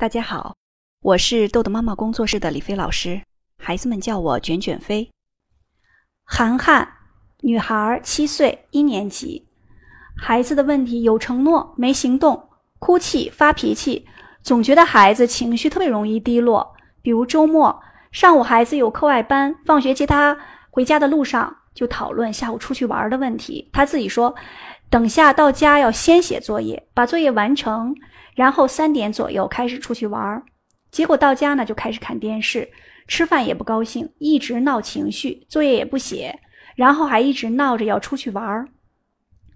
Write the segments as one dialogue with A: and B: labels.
A: 大家好，我是豆豆妈妈工作室的李飞老师，孩子们叫我卷卷飞。涵涵，女孩，七岁，一年级。孩子的问题有承诺没行动，哭泣发脾气，总觉得孩子情绪特别容易低落。比如周末上午孩子有课外班，放学接他回家的路上就讨论下午出去玩的问题。他自己说，等下到家要先写作业，把作业完成。然后三点左右开始出去玩，结果到家呢就开始看电视，吃饭也不高兴，一直闹情绪，作业也不写，然后还一直闹着要出去玩。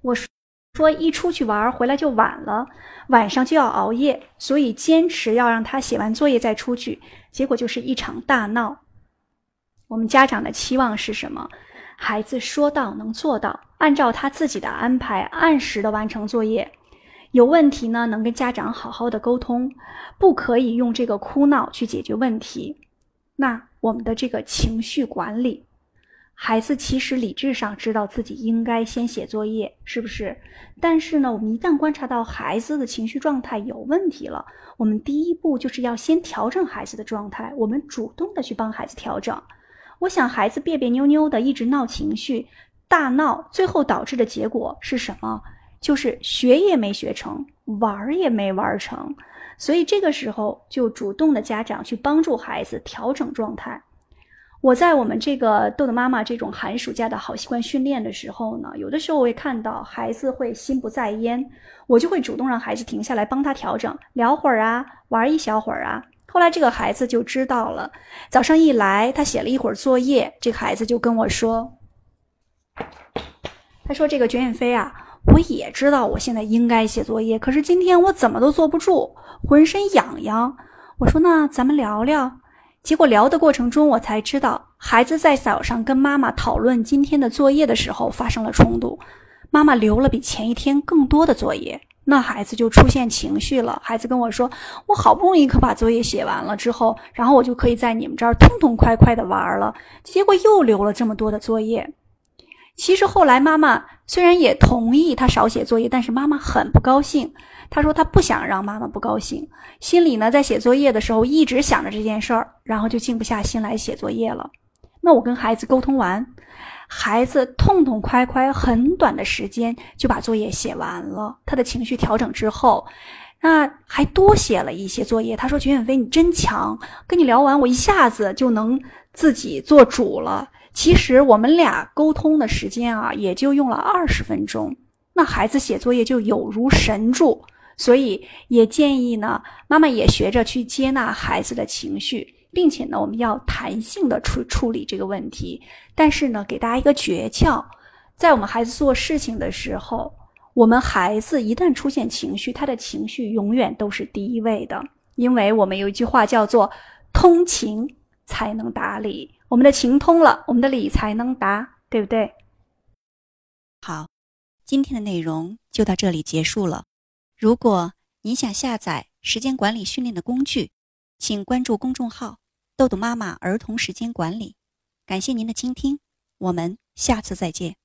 A: 我说说一出去玩回来就晚了，晚上就要熬夜，所以坚持要让他写完作业再出去，结果就是一场大闹。我们家长的期望是什么？孩子说到能做到，按照他自己的安排，按时的完成作业。有问题呢，能跟家长好好的沟通，不可以用这个哭闹去解决问题。那我们的这个情绪管理，孩子其实理智上知道自己应该先写作业，是不是？但是呢，我们一旦观察到孩子的情绪状态有问题了，我们第一步就是要先调整孩子的状态，我们主动的去帮孩子调整。我想孩子别别扭扭的，一直闹情绪，大闹，最后导致的结果是什么？就是学也没学成，玩也没玩成，所以这个时候就主动的家长去帮助孩子调整状态。我在我们这个豆豆妈妈这种寒暑假的好习惯训练的时候呢，有的时候我会看到孩子会心不在焉，我就会主动让孩子停下来帮他调整，聊会儿啊，玩一小会儿啊。后来这个孩子就知道了，早上一来，他写了一会儿作业，这个孩子就跟我说，他说：“这个卷卷飞啊。”我也知道我现在应该写作业，可是今天我怎么都坐不住，浑身痒痒。我说那咱们聊聊。结果聊的过程中，我才知道孩子在早上跟妈妈讨论今天的作业的时候发生了冲突，妈妈留了比前一天更多的作业，那孩子就出现情绪了。孩子跟我说：“我好不容易可把作业写完了之后，然后我就可以在你们这儿痛痛快快的玩了，结果又留了这么多的作业。”其实后来妈妈虽然也同意他少写作业，但是妈妈很不高兴。她说她不想让妈妈不高兴，心里呢在写作业的时候一直想着这件事儿，然后就静不下心来写作业了。那我跟孩子沟通完，孩子痛痛快快，很短的时间就把作业写完了。他的情绪调整之后，那还多写了一些作业。他说：“卷卷飞，你真强！跟你聊完，我一下子就能自己做主了。”其实我们俩沟通的时间啊，也就用了二十分钟，那孩子写作业就有如神助。所以也建议呢，妈妈也学着去接纳孩子的情绪，并且呢，我们要弹性的处处理这个问题。但是呢，给大家一个诀窍，在我们孩子做事情的时候，我们孩子一旦出现情绪，他的情绪永远都是第一位的，因为我们有一句话叫做“通情才能达理”。我们的情通了，我们的理才能达，对不对？
B: 好，今天的内容就到这里结束了。如果您想下载时间管理训练的工具，请关注公众号“豆豆妈妈儿童时间管理”。感谢您的倾听，我们下次再见。